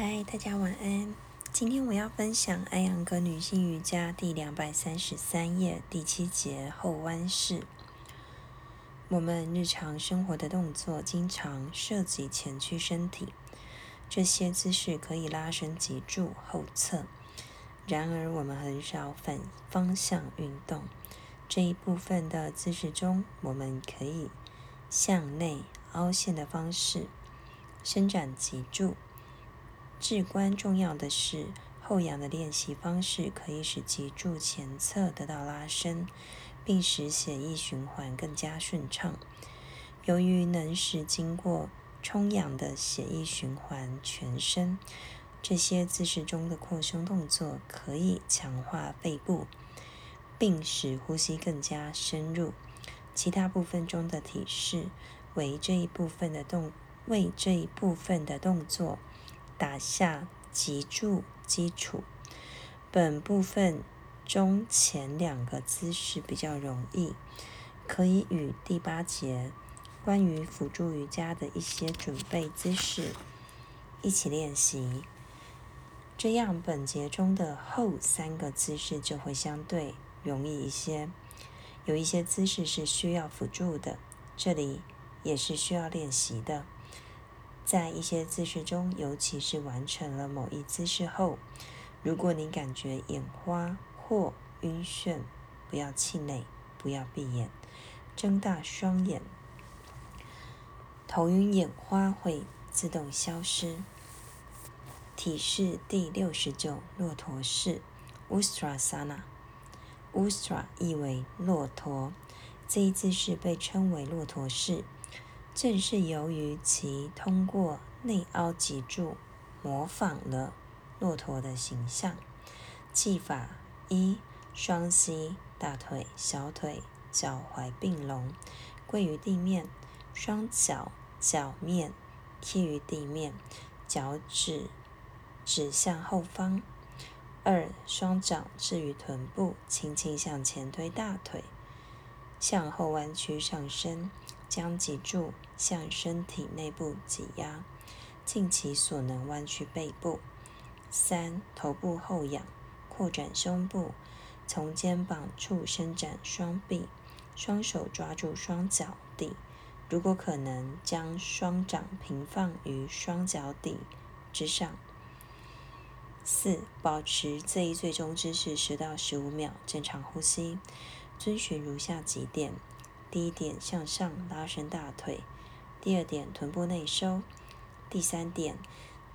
嗨，大家晚安。今天我要分享艾扬格女性瑜伽第两百三十三页第七节后弯式。我们日常生活的动作经常涉及前屈身体，这些姿势可以拉伸脊柱后侧。然而，我们很少反方向运动。这一部分的姿势中，我们可以向内凹陷的方式伸展脊柱。至关重要的是，后仰的练习方式可以使脊柱前侧得到拉伸，并使血液循环更加顺畅。由于能使经过充氧的血液循环全身，这些姿势中的扩胸动作可以强化背部，并使呼吸更加深入。其他部分中的体式为这一部分的动为这一部分的动作。打下脊柱基础。本部分中前两个姿势比较容易，可以与第八节关于辅助瑜伽的一些准备姿势一起练习。这样本节中的后三个姿势就会相对容易一些。有一些姿势是需要辅助的，这里也是需要练习的。在一些姿势中，尤其是完成了某一姿势后，如果你感觉眼花或晕眩，不要气馁，不要闭眼，睁大双眼。头晕眼花会自动消失。体式第六十九，骆驼式 （Ustrasana）。Ustra 意为骆驼，这一姿势被称为骆驼式。正是由于其通过内凹脊柱模仿了骆驼的形象。技法一：双膝、大腿、小腿、脚踝并拢，跪于地面，双脚脚面贴于地面，脚趾指向后方。二：双掌置于臀部，轻轻向前推大腿，向后弯曲上身。将脊柱向身体内部挤压，尽其所能弯曲背部。三、头部后仰，扩展胸部，从肩膀处伸展双臂，双手抓住双脚底，如果可能，将双掌平放于双脚底之上。四、保持这一最终姿势十到十五秒，正常呼吸，遵循如下几点。第一点，向上拉伸大腿；第二点，臀部内收；第三点，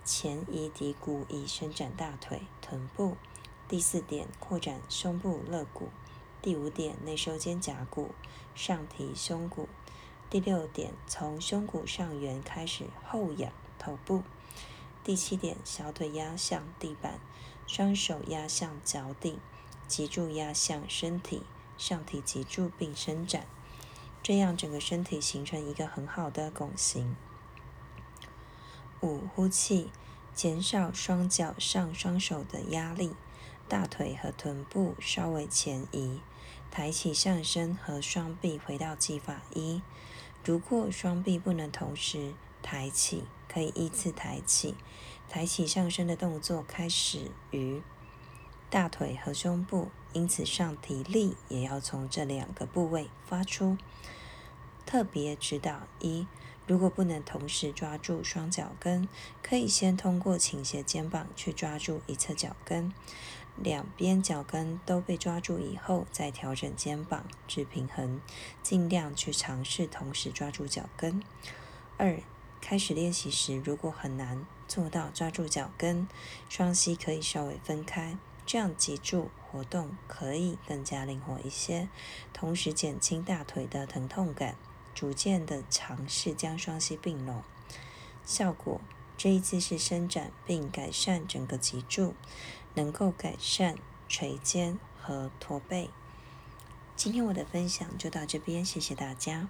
前移骶骨以伸展大腿、臀部；第四点，扩展胸部肋骨；第五点，内收肩胛骨，上提胸骨；第六点，从胸骨上缘开始后仰头部；第七点，小腿压向地板，双手压向脚底，脊柱压向身体，上提脊柱并伸展。这样整个身体形成一个很好的拱形。五、呼气，减少双脚上双手的压力，大腿和臀部稍微前移，抬起上身和双臂回到技法一。如果双臂不能同时抬起，可以依次抬起。抬起上身的动作开始于大腿和胸部，因此上提力也要从这两个部位发出。特别指导一：如果不能同时抓住双脚跟，可以先通过倾斜肩膀去抓住一侧脚跟，两边脚跟都被抓住以后，再调整肩膀至平衡，尽量去尝试同时抓住脚跟。二、开始练习时，如果很难做到抓住脚跟，双膝可以稍微分开，这样脊柱活动可以更加灵活一些，同时减轻大腿的疼痛感。逐渐的尝试将双膝并拢，效果这一次是伸展并改善整个脊柱，能够改善垂肩和驼背。今天我的分享就到这边，谢谢大家。